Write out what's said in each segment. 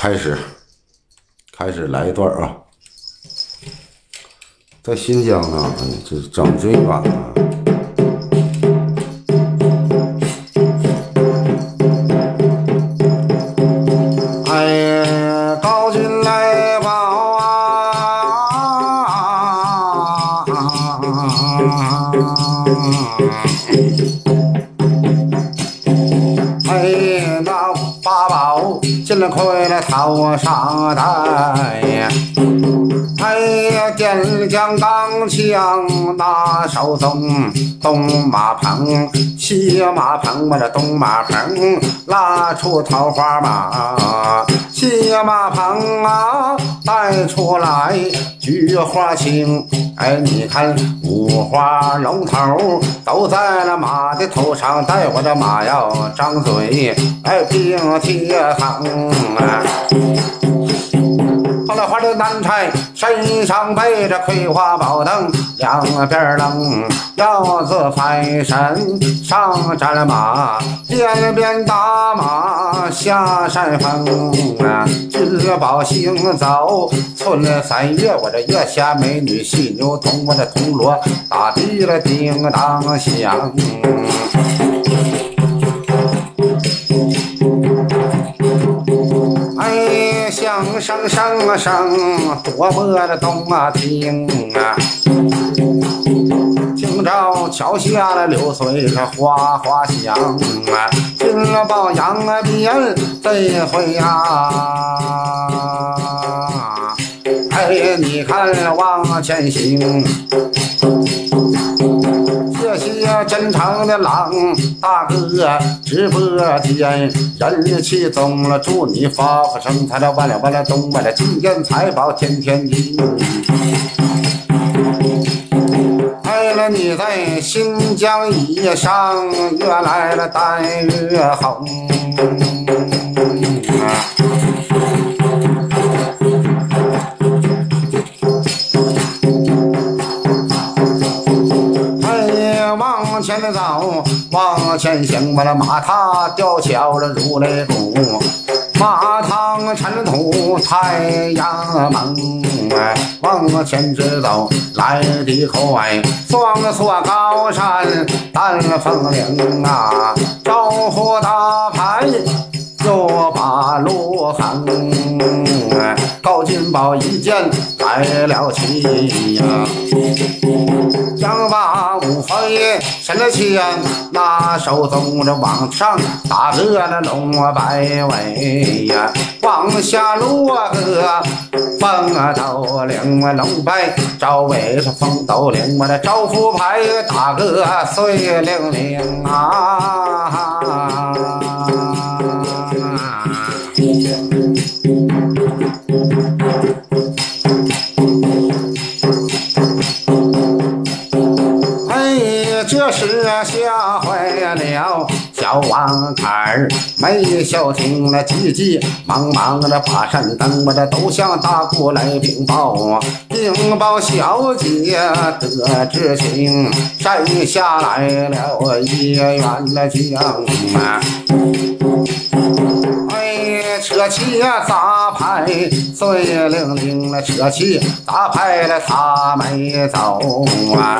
开始，开始来一段啊，在新疆呢，这是张最远啊。哎，高进来报啊！头上戴，哎呀，点将钢枪拿手中，东马棚，西马棚，我这东马棚拉出桃花马，西马棚啊带出来菊花青。哎，你看五花龙头都在那马的头上，带我的马要张嘴，哎，并贴横。后来花的南拆身上背着葵花宝灯，两边楞腰子翻身上战马，边边打马下山峰啊，知宝行走村三月，我这月下美女细牛铜，我这铜锣打的了叮当响。声声声，多么的动听啊！听着桥下的流水它哗哗响啊，听了宝杨啊边这回啊！哎，你看往前行。真诚的郎大哥，直播间人气中了，祝你发发生财了，万两万两东万了，金银财宝天天进。为了你在新疆以上，越来了单越红。走，往前行，我的马踏吊桥了如雷鼓，马趟尘土太阳猛。哎，往前直走，来得快，双锁高山丹凤岭啊，招呼大牌又把路横。赵，金宝一见来了气呀。将把五飞神了枪，拿手中着往上打个那龙摆尾呀，往下落个风斗领我龙摆，赵伟是风斗领我的招呼牌打个碎灵灵啊。吓坏了小王坎儿，没消停了，急急忙忙的把扇灯，我这都向大姑来禀报，禀报小姐得知情，山下来了一员的将啊。哎，车骑呀杂牌碎灵灵了，车骑杂牌了他没走啊。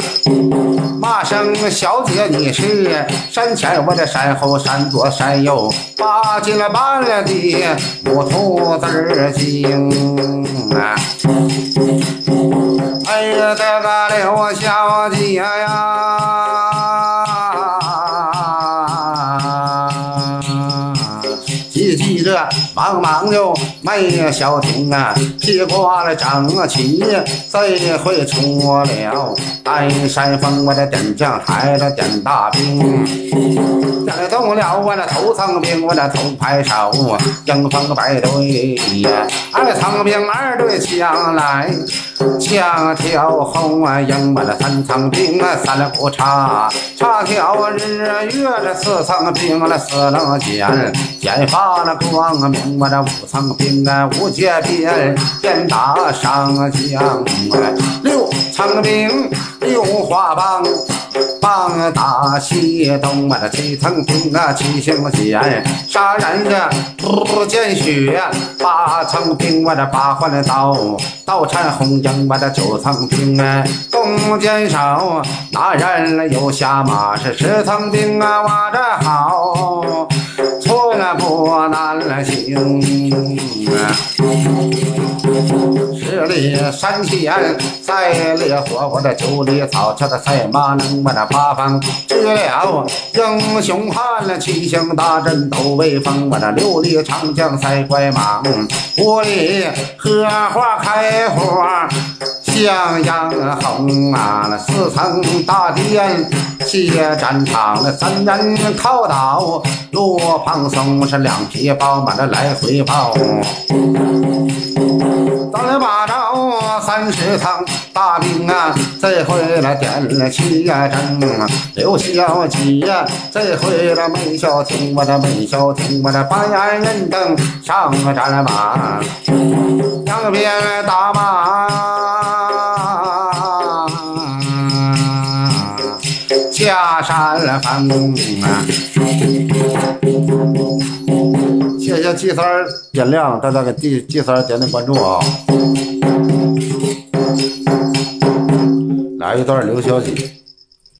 骂声小姐你是山前我的山后山左山右，八进了八了的母兔子儿精啊。哎呀，这个刘小姐呀。急急着，忙忙就没消停啊！披挂了整齐，这回出了丹山峰，我的点将抬着点大兵，点动了我的头层兵，我的头排手，迎风摆队呀！二层兵二队枪来，枪挑红啊，迎我的三层兵啊，三了不差，差挑日月这四层兵了，四棱剑，剑发了光明，我这五层兵啊，五节鞭，鞭打上将，六层兵六花棒，棒打西东，我这七层兵啊七星剑，杀人的不见血，八层兵我这八环刀，刀缠红缨我这九层兵啊，弓箭手，那人有下马是十层兵啊，我这好，从来不难行。十里山前赛烈火，我的九里草桥的赛马能，我的八方去了英雄汉，七星大阵斗威风，我的六里长江赛怪蟒，五里荷花开花向阳红啊，那四层大殿接战场，那三人靠倒罗胖松是两匹宝马的来回跑。三十趟大兵啊，这回来点了七呀阵，刘小姐这回来没消停，我的没消停，我的八眼人等上战马，两边打马下山峰啊！谢谢季三点亮，大家给季季三点点关注啊！来一段刘小姐。